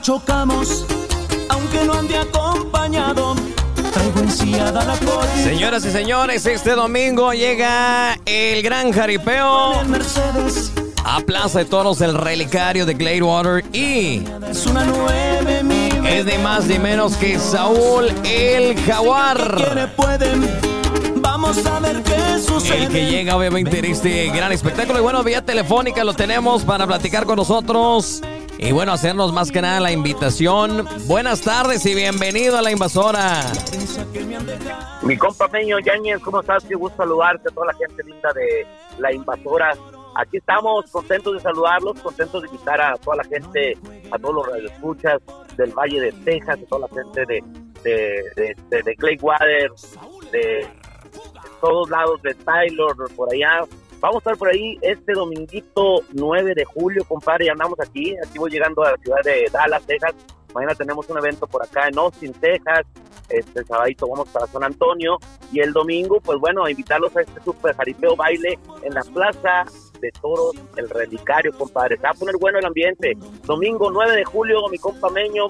chocar chocamos, aunque no ande acompañado. Traigo enciada la coche. Señoras y señores, este domingo llega el gran jaripeo a Plaza de Toros del Relicario de Gladewater y es una nueve mi es ni más ni menos que Saúl el Jaguar. quiere pueden. Vamos a ver qué sucede. El que llega obviamente en este gran espectáculo. Y bueno, vía telefónica lo tenemos para platicar con nosotros. Y bueno, hacernos más que nada la invitación. Buenas tardes y bienvenido a la invasora. Mi compa Peño Yañez, ¿cómo estás? Qué gusto saludarte a toda la gente linda de La Invasora. Aquí estamos contentos de saludarlos, contentos de invitar a toda la gente, a todos los radioescuchas del Valle de Texas, a toda la gente de, de, de, de, de Claywater, de todos lados de Taylor, por allá. Vamos a estar por ahí este dominguito 9 de julio, compadre, y andamos aquí. Aquí voy llegando a la ciudad de Dallas, Texas. Mañana tenemos un evento por acá en Austin, Texas. Este el sabadito vamos para San Antonio. Y el domingo, pues bueno, invitarlos a este super jaripeo baile en la plaza de toros, el relicario, compadre. Se va a poner bueno el ambiente. Domingo 9 de julio, mi compa Meño,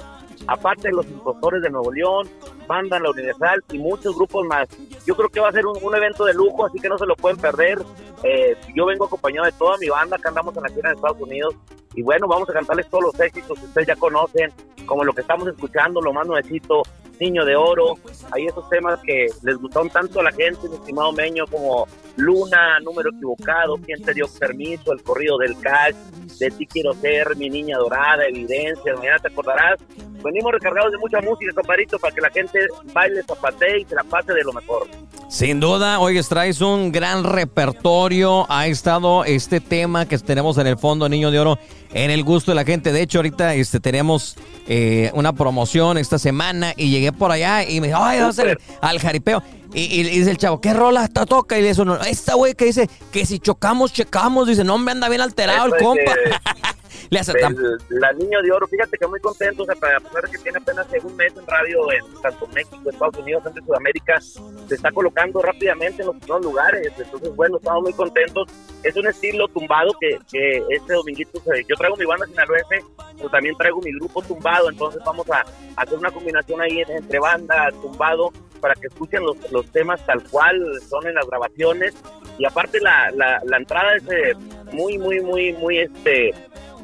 aparte los impostores de Nuevo León, Banda La Universal y muchos grupos más. Yo creo que va a ser un, evento de lujo, así que no se lo pueden perder. Eh, yo vengo acompañado de toda mi banda, que andamos en la gira en Estados Unidos. Y bueno, vamos a cantarles todos los éxitos que ustedes ya conocen, como lo que estamos escuchando, lo más nuevecito, Niño de Oro. Hay esos temas que les gustaron tanto a la gente, mi estimado Meño, como Luna, Número Equivocado, ¿Quién te dio permiso? El corrido del cash, De ti quiero ser, Mi Niña Dorada, Evidencia, mañana te acordarás. Venimos recargados de mucha música, compadrito, para que la gente baile, zapatee y se la pase de lo mejor. Sin duda, hoy traes un gran repertorio. Ha estado este tema que tenemos en el fondo, Niño de Oro, en el gusto de la gente. De hecho, ahorita este, tenemos eh, una promoción esta semana y llegué por allá y me dijo, ay, vamos al jaripeo. Y, y dice el chavo, ¿qué rola esta toca? Y le dice uno, esta güey que dice que si chocamos, checamos. Dice, no, me anda bien alterado el Eso compa. de- le hace tan- la Niño de Oro, fíjate que muy contento, o sea, para pesar de que tiene apenas un mes en radio en tanto México, Estados Unidos, entre Sudamérica, se está colocando rápidamente en los primeros lugares, entonces bueno, estamos muy contentos, es un estilo tumbado que, que este dominguito, yo traigo mi banda sinaloense, pero también traigo mi grupo tumbado, entonces vamos a, a hacer una combinación ahí en- entre banda, tumbado, para que escuchen los, los temas tal cual son en las grabaciones, y aparte la, la, la entrada es eh, muy, muy, muy, muy, este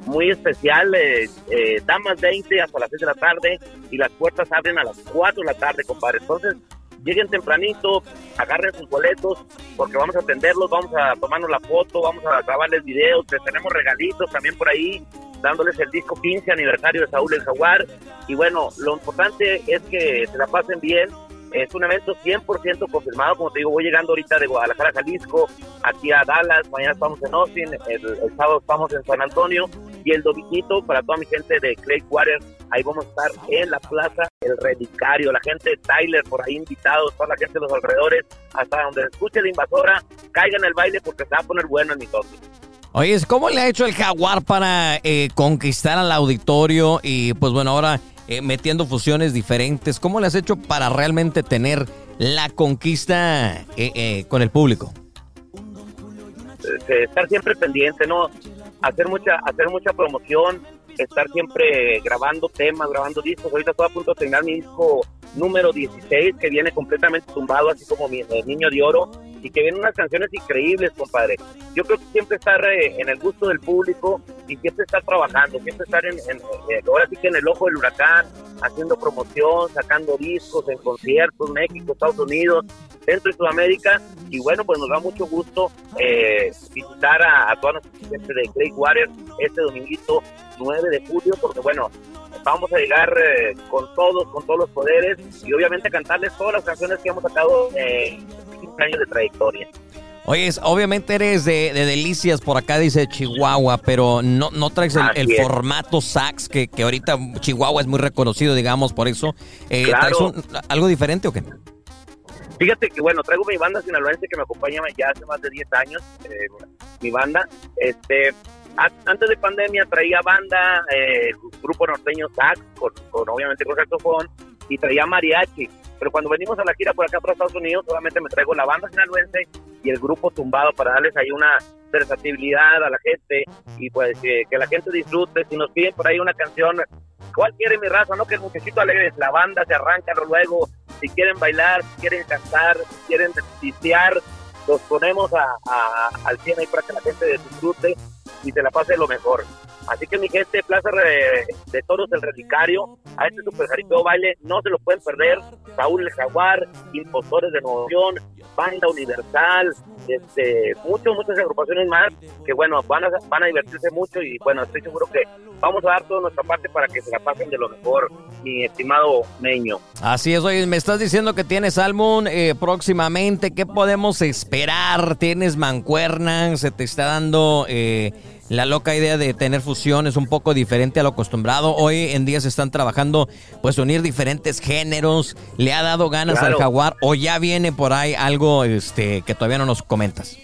muy especial, eh, eh, damas 20 hasta las 6 de la tarde y las puertas abren a las 4 de la tarde, compadre. Entonces, lleguen tempranito, agarren sus boletos, porque vamos a atenderlos, vamos a tomarnos la foto, vamos a grabarles videos, les tenemos regalitos también por ahí, dándoles el disco 15 aniversario de Saúl el Jaguar. Y bueno, lo importante es que se la pasen bien. Es un evento 100% confirmado, como te digo, voy llegando ahorita de Guadalajara, Jalisco, aquí a Dallas, mañana estamos en Austin, el, el sábado estamos en San Antonio y el dominguito para toda mi gente de Claywater, ahí vamos a estar en la plaza El Relicario, la gente de Tyler por ahí invitados, toda la gente de los alrededores, hasta donde escuche la invasora, caigan el baile porque se va a poner bueno en mi toque. Oye, ¿cómo le ha hecho el Jaguar para eh, conquistar al auditorio y pues bueno, ahora eh, metiendo fusiones diferentes? ¿Cómo le has hecho para realmente tener la conquista eh, eh, con el público? eh, estar siempre pendiente, ¿no? Hacer mucha, hacer mucha promoción, estar siempre grabando temas, grabando discos. Ahorita estoy a punto de terminar mi disco número 16, que viene completamente tumbado, así como mi Niño de Oro, y que vienen unas canciones increíbles, compadre. Yo creo que siempre estar eh, en el gusto del público y siempre estar trabajando, siempre estar en, en- eh, ahora sí que en el ojo del huracán, haciendo promoción, sacando discos en conciertos, México, Estados Unidos, Centro y Sudamérica. Y bueno, pues nos da mucho gusto eh, visitar a, a toda nuestra gente de Claywater este dominguito 9 de julio, porque bueno, vamos a llegar eh, con todos, con todos los poderes y obviamente cantarles todas las canciones que hemos sacado en 15 años de trayectoria. Oye, obviamente eres de, de Delicias, por acá dice Chihuahua, pero no, no traes el, formato sax, que, que ahorita Chihuahua es muy reconocido, digamos, por eso. Eh, Claro. ¿Traes un- algo diferente o qué? Fíjate que bueno, traigo mi banda sinaloense que me acompaña ya hace más de 10 años, eh, mi banda. Este, antes de pandemia traía banda, eh, grupo norteño sax, con, con obviamente con saxofón, y traía mariachi. Pero cuando venimos a la gira por acá para Estados Unidos, solamente me traigo la banda sinaloense y el grupo tumbado para darles ahí una versatilidad a la gente y pues que, la gente disfrute. Si nos piden por ahí una canción ¿Cuál quiere mi raza? No que el muchachito alegre, la banda se arranca luego, si quieren bailar, si quieren cantar, si quieren pistear, los ponemos a, al 100 ahí para que la gente disfrute y se la pase lo mejor. Así que mi gente, Plaza de Toros del Relicario, a este super baile, no se lo pueden perder. Saúl El Jaguar, Impostores de Nuevo León, Banda Universal, este, muchas, muchas agrupaciones más que bueno, van a, van a divertirse mucho y bueno, estoy seguro que vamos a dar toda nuestra parte para que se la pasen de lo mejor, mi estimado Meño. Así es, oye, me estás diciendo que tienes álbum eh, próximamente, ¿qué podemos esperar? ¿Tienes mancuerna? ¿Se te está dando... Eh, la loca idea de tener fusiones un poco diferente a lo acostumbrado. Hoy en día se están trabajando, pues unir diferentes géneros. ¿Le ha dado ganas al jaguar o ya viene por ahí algo este, que todavía no nos comentas?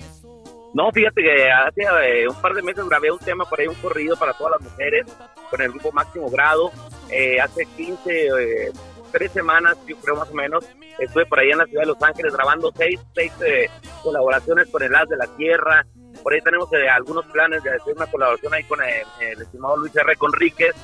No, fíjate que hace eh, un par de meses grabé un tema por ahí, un corrido para todas las mujeres con el grupo Máximo Grado. Eh, hace 15, eh, tres semanas, yo creo más o menos, estuve por ahí en la ciudad de Los Ángeles grabando seis, seis colaboraciones con el As de la Tierra, por ahí tenemos eh, algunos planes de hacer una colaboración ahí con el, estimado Luis R. Conríquez,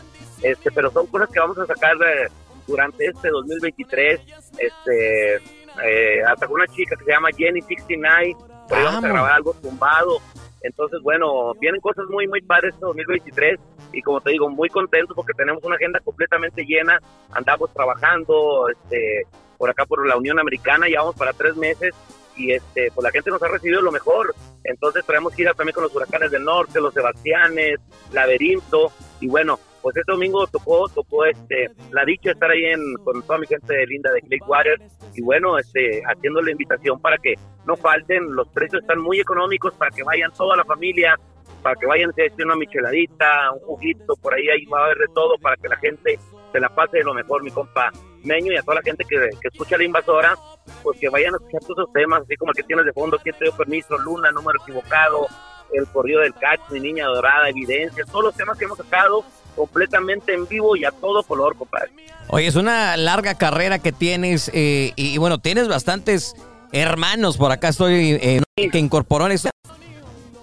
este, pero son cosas que vamos a sacar eh, durante este 2023. Este, eh, hasta con una chica que se llama Jenny 69, por ahí vamos a grabar algo tumbado. Entonces, bueno, vienen cosas muy, muy padres este 2023 y como te digo, muy contentos porque tenemos una agenda completamente llena. Andamos trabajando este, por acá por la Unión Americana, ya vamos para tres meses y este, pues la gente nos ha recibido lo mejor. Entonces traemos gira también con los huracanes del norte, los Sebastianes, Laberinto, y bueno, pues este domingo tocó, tocó este, la dicha estar ahí en, con toda mi gente linda de Water y bueno, este, haciendo la invitación para que no falten, los precios están muy económicos para que vayan toda la familia, para que vayan hacer una micheladita, un juguito, por ahí, ahí va a haber de todo para que la gente se la pase de lo mejor, mi compa Meño, y a toda la gente que, que escucha la invasora, pues que vayan a escuchar todos esos temas, así como el que tienes de fondo, quién te dio permiso, Luna, número equivocado, el corrido del catch, mi niña dorada, evidencia, todos los temas que hemos sacado completamente en vivo y a todo color, compadre. Oye, es una larga carrera que tienes eh, y, bueno, tienes bastantes hermanos por acá, estoy eh, que incorporó en esta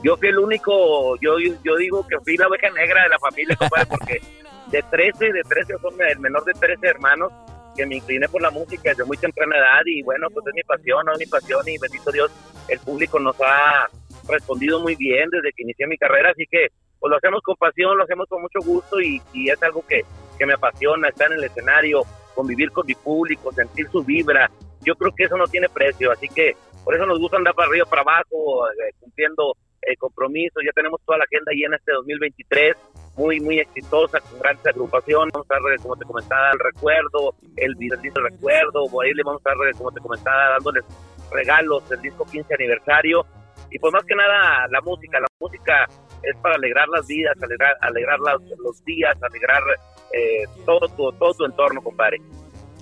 yo fui el único, yo, yo digo que fui la oveja negra de la familia, compadre, porque de 13, de 13, son el menor de 13 hermanos, que me incliné por la música desde muy temprana edad y bueno, pues es mi pasión, es mi pasión y bendito Dios, el público nos ha respondido muy bien desde que inicié mi carrera, así que pues lo hacemos con pasión, lo hacemos con mucho gusto y, y es algo que, que me apasiona, estar en el escenario, convivir con mi público, sentir su vibra, yo creo que eso no tiene precio, así que por eso nos gusta andar para arriba, para abajo, eh, cumpliendo el compromiso, ya tenemos toda la agenda en este 2023, muy, muy exitosa, con grandes agrupaciones, vamos a dar, como te comentaba, el recuerdo, el disco recuerdo, por ahí le vamos a dar, como te comentaba, dándoles regalos del disco 15 aniversario, y pues más que nada la música, la música es para alegrar las vidas, alegrar, alegrar los, días, alegrar eh, todo, todo tu entorno, compadre.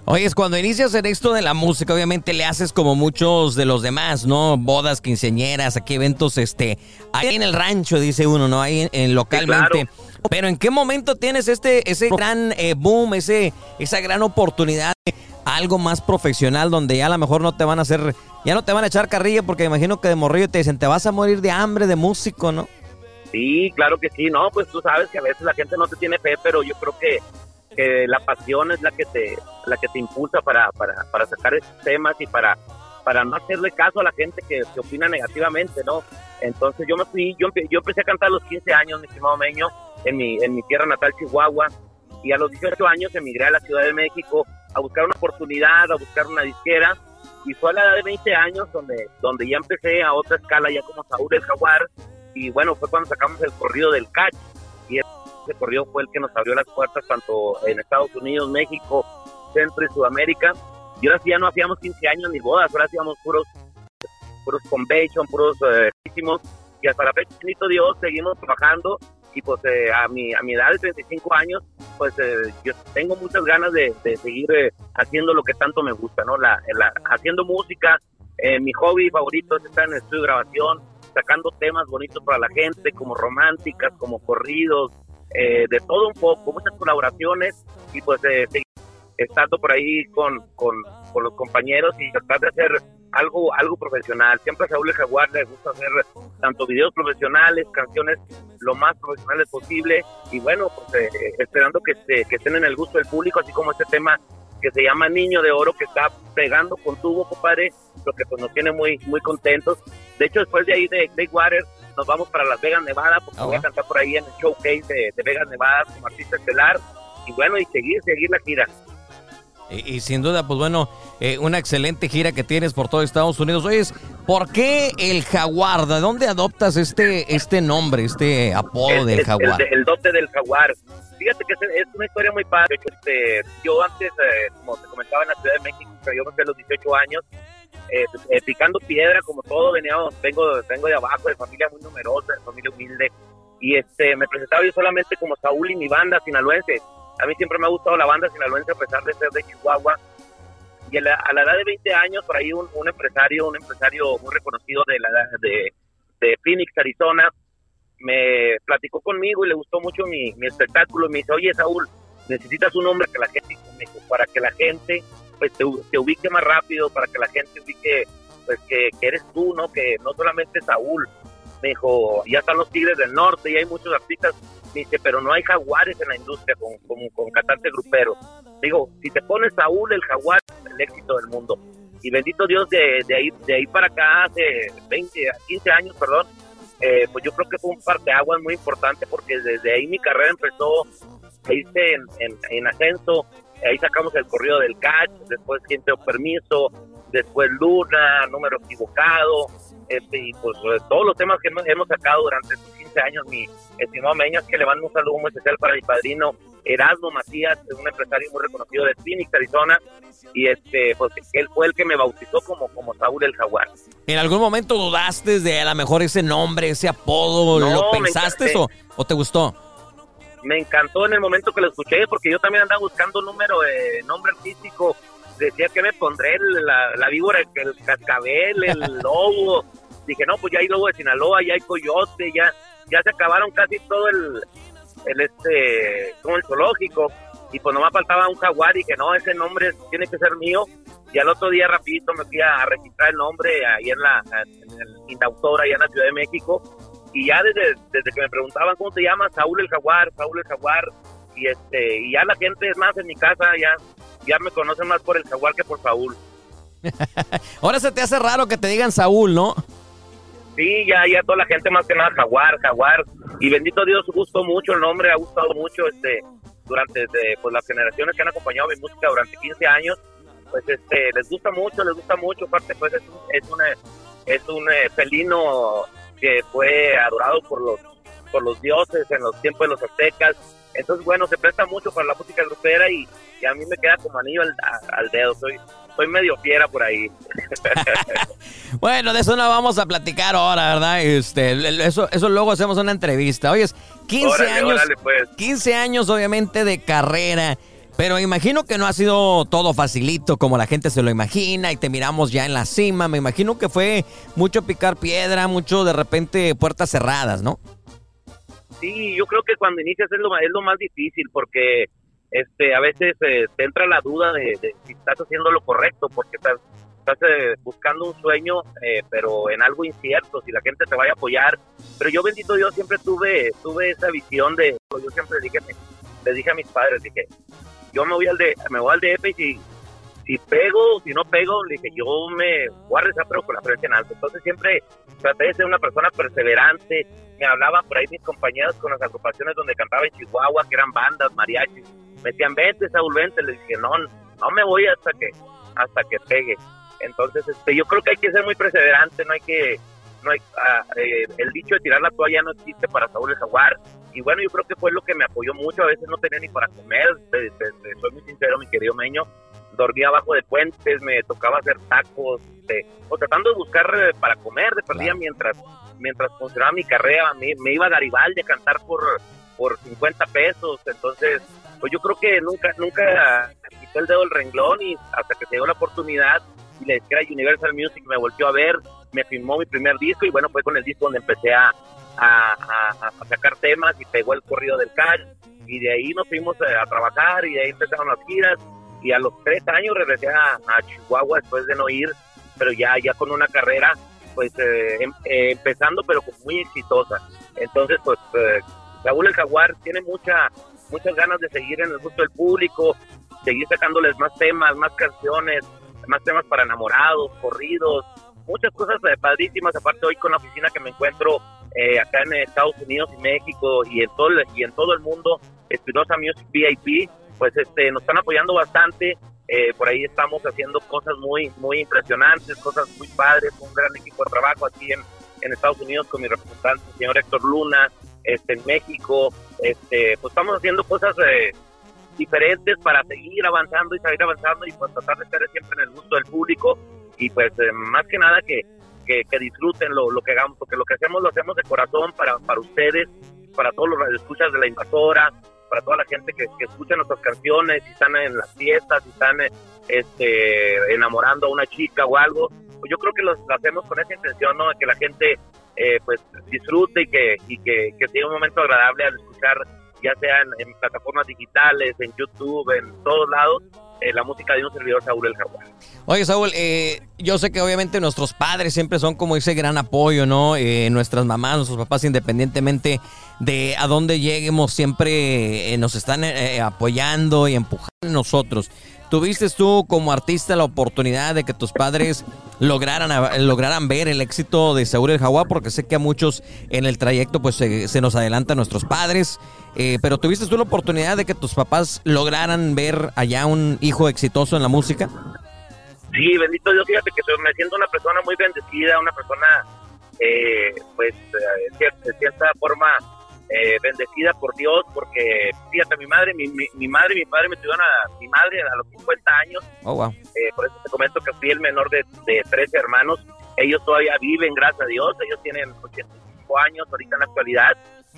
Oye, es cuando inicias en esto de la música, obviamente le haces como muchos de los demás, ¿no? Bodas, quinceañeras, aquí eventos, este, ahí en el rancho, dice uno, ¿no? Ahí en, localmente. Pero ¿en qué momento tienes este, ese gran eh, boom, ese, esa gran oportunidad de algo más profesional donde ya a lo mejor no te van a hacer, ya no te van a echar carrilla porque imagino que de morrillo te dicen, te vas a morir de hambre de músico, ¿no? Sí, claro que sí, no, pues tú sabes que a veces la gente no te tiene fe, pero yo creo que que la pasión es la que te la que te impulsa para, para, para sacar esos temas y para para no hacerle caso a la gente que, que opina negativamente, ¿no? Entonces yo me fui, yo, yo empecé a cantar a los 15 años, mi estimado Meño, en mi, en mi tierra natal, Chihuahua, y a los 18 años emigré a la Ciudad de México a buscar una oportunidad, a buscar una disquera, y fue a la edad de 20 años donde, donde ya empecé a otra escala, ya como Saúl el Jaguar, y bueno, fue cuando sacamos el corrido del catch, y ese corrido fue el que nos abrió las puertas tanto en Estados Unidos, México, Centro y Sudamérica. Y ahora sí ya no hacíamos 15 años ni bodas, ahora hacíamos puros, puros convention, puros eh, y hasta la fecha, Dios, seguimos trabajando y pues eh, a, mi, a mi edad de 35 años, pues eh, yo tengo muchas ganas de, seguir eh, haciendo lo que tanto me gusta, ¿no? La, haciendo música, mi hobby favorito es estar en estudio de grabación, sacando temas bonitos para la gente, como románticas, como corridos, eh, de todo un poco, muchas colaboraciones y pues eh, estando por ahí con, con, los compañeros y tratar de hacer algo algo profesional. Siempre a Saúl el Jaguar le gusta hacer tanto videos profesionales, canciones lo más profesionales posible y bueno, pues eh, esperando que, que estén en el gusto del público, así como este tema que se llama Niño de Oro, que está pegando con tubo, compadre, lo que pues nos tiene muy muy contentos. De hecho, después de ahí de Water nos vamos para Las Vegas, Nevada, porque ah, voy a cantar por ahí en el showcase de, de Vegas, Nevada como artista estelar. Y bueno, y seguir, seguir la gira. Y, sin duda, pues bueno, eh, una excelente gira que tienes por todo Estados Unidos. Oye, ¿por qué el jaguar? ¿De dónde adoptas este, este nombre, este apodo del jaguar? El, dote del jaguar. Fíjate que es, una historia muy padre. Este, yo antes, eh, como te comentaba en la Ciudad de México, yo me a los 18 años, eh, picando piedra como todo, veníamos, vengo, vengo de abajo, de familia muy numerosa, de familia humilde, y este me presentaba yo solamente como Saúl y mi banda sinaloense a mí siempre me ha gustado la banda sinaloense a pesar de ser de Chihuahua. Y a la, edad de 20 años, por ahí un, empresario, un empresario muy reconocido de, la, de, de Phoenix, Arizona, me platicó conmigo y le gustó mucho mi, mi espectáculo. Me dice, oye Saúl, necesitas un nombre que la gente, para que la gente pues te, ubique más rápido, para que la gente ubique pues que, que, eres tú, ¿no? Que no solamente Saúl. Me dijo, ya están los Tigres del Norte y hay muchos artistas dice, pero no hay jaguares en la industria con, con, con cantante grupero. Digo, si te pones Saúl, el jaguar el éxito del mundo. Y bendito Dios, de, de, ahí, de ahí para acá, hace 20, 15 años, perdón, eh, pues yo creo que fue un parteaguas muy importante porque desde ahí mi carrera empezó a irse en, en, en ascenso. Ahí sacamos el corrido del catch, después Gente o Permiso, después Luna, Número Equivocado, este, y pues todos los temas que hemos, sacado durante estos 15 años, mi estimado Meñas, que le mando un saludo muy especial para mi padrino Erasmo Macías, un empresario muy reconocido de Phoenix, Arizona, y este, pues él fue el que me bautizó como, como Saúl el Jaguar. ¿En algún momento dudaste de a lo mejor ese nombre, ese apodo? ¿Lo pensaste o, o, te gustó? Me encantó en el momento que lo escuché, porque yo también andaba buscando un número de nombre artístico decía que me pondré la, la víbora, el cascabel, el lobo. Dije, no, pues ya hay lobo de Sinaloa, ya hay coyote, ya, ya se acabaron casi todo el, el este, como el zoológico. Y pues nomás faltaba un jaguar y dije, no, ese nombre tiene que ser mío. Y al otro día rapidito me fui a registrar el nombre ahí en la en el allá en la Ciudad de México. Y ya desde, desde que me preguntaban cómo te llamas, Saúl el Jaguar, Saúl el Jaguar. Y este, y ya la gente es más en mi casa, ya ya me conocen más por el jaguar que por Saúl. Ahora se te hace raro que te digan Saúl, ¿no? Sí, ya, ya toda la gente más que nada jaguar, jaguar. Y bendito Dios, gustó mucho el nombre, ha gustado mucho este durante pues, las generaciones que han acompañado mi música durante 15 años. Pues este les gusta mucho, les gusta mucho. Aparte, pues es un, es un, es un eh, felino que fue adorado por los, por los dioses en los tiempos de los aztecas. Entonces, bueno, se presta mucho para la música grupera y, a mí me queda como anillo al, dedo. Soy, soy medio fiera por ahí. bueno, de eso no vamos a platicar ahora, ¿verdad? Este, eso, eso luego hacemos una entrevista. Oye, 15 años, 15 pues. años obviamente de carrera. Pero imagino que no ha sido todo facilito como la gente se lo imagina y te miramos ya en la cima. Me imagino que fue mucho picar piedra, mucho de repente puertas cerradas, ¿no? Sí, yo creo que cuando inicias es lo, es lo más difícil porque este, a veces eh, te entra la duda de, si estás haciendo lo correcto, porque estás, estás eh, buscando un sueño, eh, pero en algo incierto, si la gente te vaya a apoyar. Pero yo, bendito Dios, siempre tuve, tuve esa visión de, yo siempre dije, le dije a mis padres, dije, yo me voy al, de, me voy al DF y si, si pego, si no pego, le dije, yo me voy a rezar, pero con la frente en alto. Entonces siempre traté de ser una persona perseverante. Me hablaban por ahí mis compañeros con las agrupaciones donde cantaba en Chihuahua, que eran bandas, mariachis me decían, vete, Saúl, vente. Le dije, no, no me voy hasta que, hasta que pegue. Entonces, este, yo creo que hay que ser muy perseverante, no hay que, no hay, ah, eh, el dicho de tirar la toalla no existe para Saúl el Jaguar. Y bueno, yo creo que fue lo que me apoyó mucho. A veces no tenía ni para comer, soy muy sincero, mi querido Meño. Dormía abajo de puentes, me tocaba hacer tacos, este, o tratando de buscar eh, para comer de perdida mientras mientras funcionaba mi carrera. Me, me iba a Garibaldi a cantar por, por 50 pesos. Entonces, pues yo creo que nunca, nunca quitó el dedo del renglón y hasta que se dio la oportunidad y le era Universal Music me volvió a ver, me filmó mi primer disco y bueno, fue con el disco donde empecé a, a, sacar temas y pegó el corrido del cash. Y de ahí nos fuimos a, trabajar y de ahí empezaron las giras. Y a los tres años regresé a, Chihuahua después de no ir, pero ya, ya con una carrera pues eh, em, eh, empezando pero muy exitosa. Entonces, pues Saúl el Jaguar tiene mucha, muchas ganas de seguir en el gusto del público, seguir sacándoles más temas, más canciones, más temas para enamorados, corridos, muchas cosas padrísimas, aparte hoy con la oficina que me encuentro acá en Estados Unidos y México y en todo y en todo el mundo, Espinosa Music VIP, pues este, nos están apoyando bastante, eh, por ahí estamos haciendo cosas muy, muy impresionantes, cosas muy padres, un gran equipo de trabajo aquí en, en Estados Unidos con mi representante, el señor Héctor Luna, este, en México. Este, pues estamos haciendo cosas eh, diferentes para seguir avanzando y seguir avanzando y pues tratar de estar siempre en el gusto del público y pues eh, más que nada que, que, disfruten lo, lo, que hagamos, porque lo que hacemos lo hacemos de corazón para, para ustedes, para todos los radioescuchas de la invasora, para toda la gente que, escucha nuestras canciones, si están en las fiestas, si están este, enamorando a una chica o algo, pues yo creo que lo, hacemos con esa intención, ¿no? De que la gente eh, pues disfrute y que, y que, que tenga un momento agradable al escuchar, ya sea en, plataformas digitales, en YouTube, en todos lados, eh, la música de un servidor Saúl el Jaguar. Oye, Saúl, eh, yo sé que obviamente nuestros padres siempre son como ese gran apoyo, ¿no? Eh, nuestras mamás, nuestros papás, independientemente de a dónde lleguemos, siempre nos están apoyando y empujando a nosotros. ¿Tuviste tú como artista la oportunidad de que tus padres lograran, lograran ver el éxito de Saúl el Jaguar? Porque sé que a muchos en el trayecto pues se, nos adelantan nuestros padres. Eh, pero ¿tuviste tú la oportunidad de que tus papás lograran ver allá un hijo exitoso en la música? Sí, bendito Dios, fíjate que me siento una persona muy bendecida, una persona eh, pues eh, de cierta forma eh, bendecida por Dios, porque fíjate, mi madre, mi, mi, madre y mi padre me tuvieron a mi madre a los 50 años. Oh, eh, por eso te comento que fui el menor de, de 13 hermanos. Ellos todavía viven, gracias a Dios. Ellos tienen 85 años ahorita en la actualidad.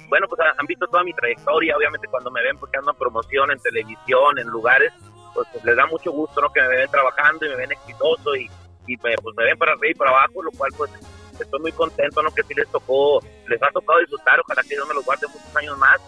Bueno, pues han visto toda mi trayectoria. Obviamente, cuando me ven porque ando en promoción en televisión, en lugares, pues, les da mucho gusto, ¿no? Que me ven trabajando y me ven exitoso y, y me, pues me ven para arriba y para abajo, lo cual, pues, estoy muy contento, ¿no? Que sí les tocó, les ha tocado disfrutar, ojalá que Dios me los guarde muchos años más,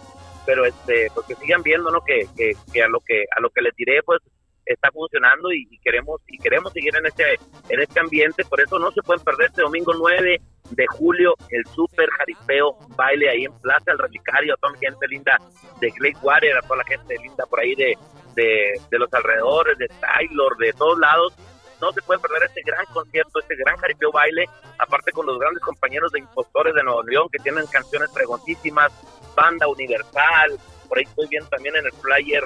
pero este, pues que sigan viendo, ¿no? Que, a lo que a lo que les diré, pues está funcionando y, queremos y queremos seguir en este en este ambiente, por eso no se pueden perder este domingo 9 de julio el super jaripeo baile ahí en Plaza el Relicario, a toda la gente linda de Water, a toda la gente linda por ahí de, de, de los alrededores, de Taylor, de todos lados, no se puede perder este gran concierto, este gran jaripeo baile, aparte con los grandes compañeros de impostores de Nuevo León que tienen canciones pregontísimas, banda universal, por ahí estoy viendo también en el flyer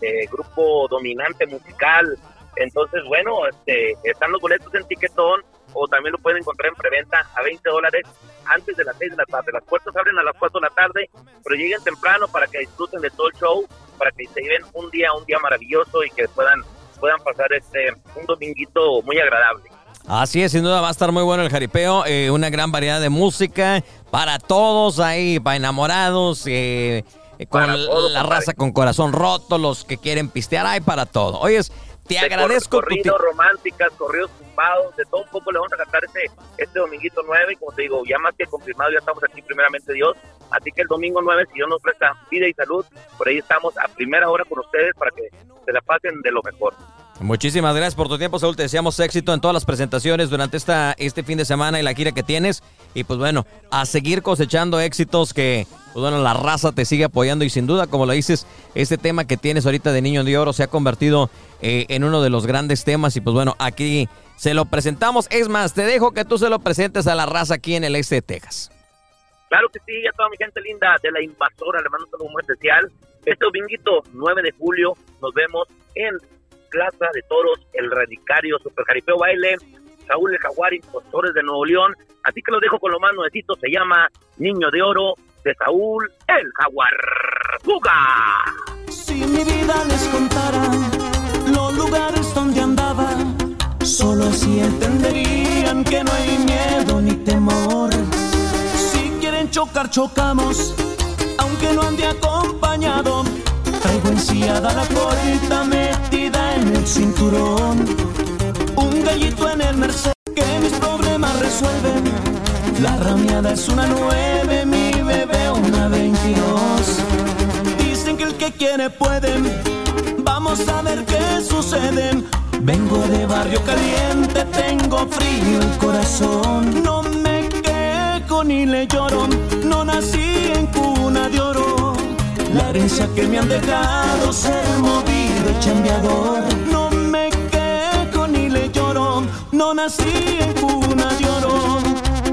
eh, grupo dominante musical, entonces bueno, este, están los boletos en Tiquetón o también lo pueden encontrar en preventa a 20 dólares antes de las 6 de la tarde. Las puertas abren a las 4 de la tarde, pero lleguen temprano para que disfruten de todo el show, para que se lleven un día, un día maravilloso y que puedan puedan pasar este un dominguito muy agradable. Así es, sin duda va a estar muy bueno el jaripeo, eh, una gran variedad de música para todos ahí, para enamorados, eh, eh, con la raza con corazón roto, los que quieren pistear, hay para todo. Oyes, te agradezco. Corridos románticas, corridos tumbados, de todo un poco le vamos a cantar este, este dominguito 9 y como te digo, ya más que confirmado, ya estamos aquí primeramente Dios. Así que el domingo 9, si Dios nos presta vida y salud, por ahí estamos a primera hora con ustedes para que se la pasen de lo mejor. Muchísimas gracias por tu tiempo, Saúl. Te deseamos éxito en todas las presentaciones durante esta, este fin de semana y la gira que tienes. Y pues bueno, a seguir cosechando éxitos que, pues bueno, la raza te sigue apoyando. Y sin duda, como lo dices, este tema que tienes ahorita de Niño de Oro se ha convertido eh, en uno de los grandes temas. Y pues bueno, aquí se lo presentamos. Es más, te dejo que tú se lo presentes a la raza aquí en el este de Texas. Claro que sí, a toda mi gente linda de la invasora, le mando un saludo muy especial. Este dominguito 9 de julio nos vemos en Plaza de Toros, el Radicario, Super Jaripeo Baile, Saúl el Jaguar, Impostores de Nuevo León. Así que lo dejo con lo más nuevecito, se llama Niño de Oro de Saúl el Jaguar. ¡Fuga! Si mi vida les contara los lugares donde andaba, solo así entenderían que no hay miedo ni temor. Si quieren chocar, chocamos, aunque no ande acompañado Traigo enciada la corita metida cinturón. Un gallito en el Mercedes que mis problemas resuelven. La rameada es una nueve, mi bebé una 22. Dicen que el que quiere puede. Vamos a ver qué sucede. Vengo de barrio caliente, tengo frío el corazón. No me quejo ni le lloro, no nací en cuna de oro. La herencia que me han dejado ser movido chambeador. No me quejo ni le lloro, no nací en cuna de oro.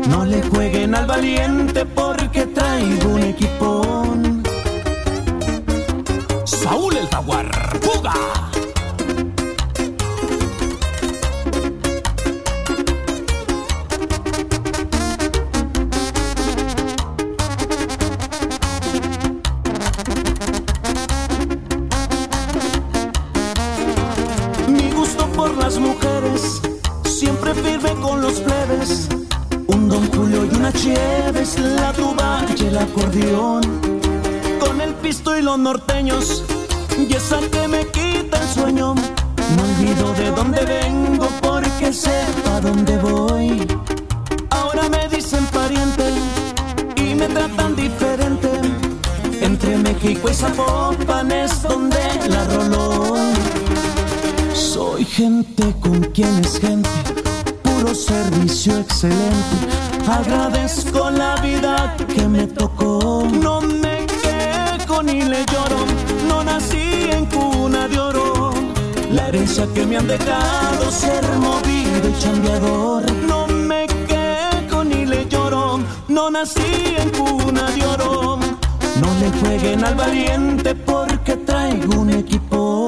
No le jueguen al valiente porque traigo un equipón. Saúl el Jaguar, fuga. Chieves, la tuba y el acordeón. Con el pisto y los norteños, y esa que me quita el sueño. No olvido de dónde vengo porque sé a dónde voy. Ahora me dicen pariente y me tratan diferente. Entre México y Zapopan es donde la roló. Soy gente con quien es gente, puro servicio excelente. Agradezco la vida que me tocó. No me quejo ni le lloro, no nací en cuna de oro. La herencia que me han dejado ser movido y chambeador. No me quejo ni le lloro, no nací en cuna de oro. No le jueguen al valiente porque traigo un equipo.